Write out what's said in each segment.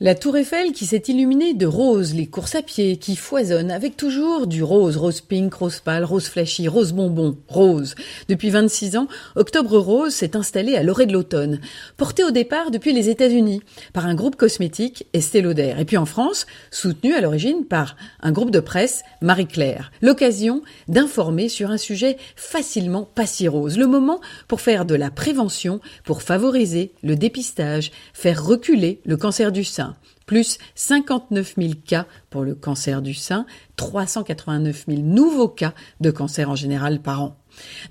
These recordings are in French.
La tour Eiffel qui s'est illuminée de rose, les courses à pied qui foisonnent avec toujours du rose, rose pink, rose pâle, rose flashy, rose bonbon, rose. Depuis 26 ans, Octobre Rose s'est installé à l'orée de l'automne, porté au départ depuis les États-Unis par un groupe cosmétique Estée Lauder et puis en France, soutenu à l'origine par un groupe de presse Marie-Claire. L'occasion d'informer sur un sujet facilement pas si rose, le moment pour faire de la prévention, pour favoriser le dépistage, faire reculer le cancer du sein plus 59 000 cas pour le cancer du sein, 389 000 nouveaux cas de cancer en général par an.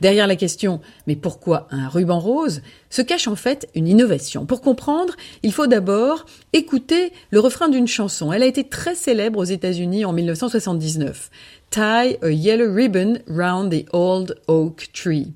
Derrière la question mais pourquoi un ruban rose se cache en fait une innovation. Pour comprendre, il faut d'abord écouter le refrain d'une chanson. Elle a été très célèbre aux États-Unis en 1979. Tie a yellow ribbon round the old oak tree.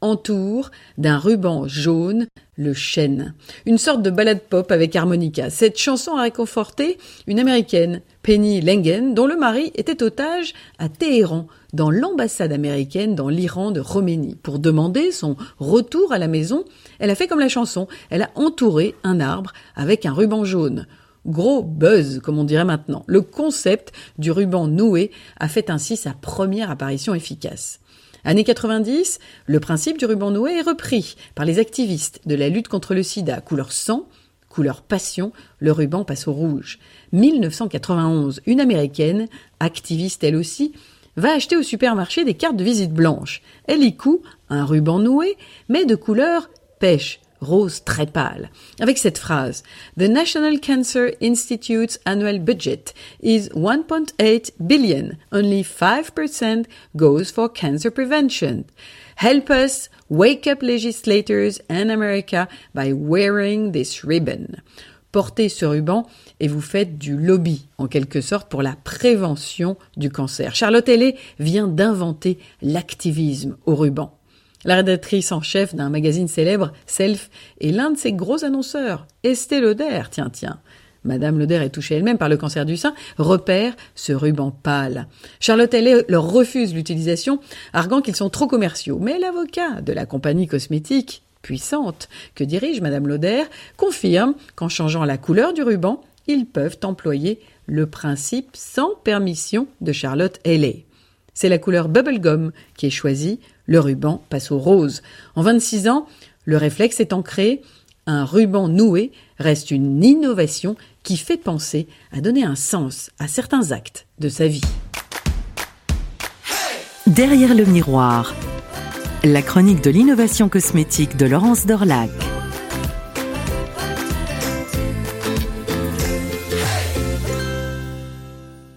Entoure d'un ruban jaune le chêne. Une sorte de ballade pop avec harmonica. Cette chanson a réconforté une américaine, Penny Lengen, dont le mari était otage à Téhéran, dans l'ambassade américaine dans l'Iran de Roménie. Pour demander son retour à la maison, elle a fait comme la chanson. Elle a entouré un arbre avec un ruban jaune. Gros buzz, comme on dirait maintenant. Le concept du ruban noué a fait ainsi sa première apparition efficace. Années 90, le principe du ruban noué est repris par les activistes de la lutte contre le sida. Couleur sang, couleur passion, le ruban passe au rouge. 1991, une américaine, activiste elle aussi, va acheter au supermarché des cartes de visite blanches. Elle y coud un ruban noué, mais de couleur pêche, rose très pâle, avec cette phrase The National Cancer Institute's annual budget is 1.8 billion. Only 5% goes for cancer prevention. Help us wake up legislators in America by wearing this ribbon. Portez ce ruban et vous faites du lobby, en quelque sorte, pour la prévention du cancer. Charlotte Hellé vient d'inventer l'activisme au ruban. La rédactrice en chef d'un magazine célèbre, Self, est l'un de ses gros annonceurs, Estée Lauder, tiens, tiens. Madame Lauder est touchée elle-même par le cancer du sein, repère ce ruban pâle. Charlotte Hellé leur refuse l'utilisation, arguant qu'ils sont trop commerciaux. Mais l'avocat de la compagnie cosmétique, puissante, que dirige Madame Lauder, confirme qu'en changeant la couleur du ruban, ils peuvent employer le principe sans permission de Charlotte Hellé. C'est la couleur bubblegum qui est choisie, le ruban passe au rose. En 26 ans, le réflexe est ancré, un ruban noué reste une innovation qui fait penser à donner un sens à certains actes de sa vie. Derrière le miroir, la chronique de l'innovation cosmétique de Laurence Dorlac.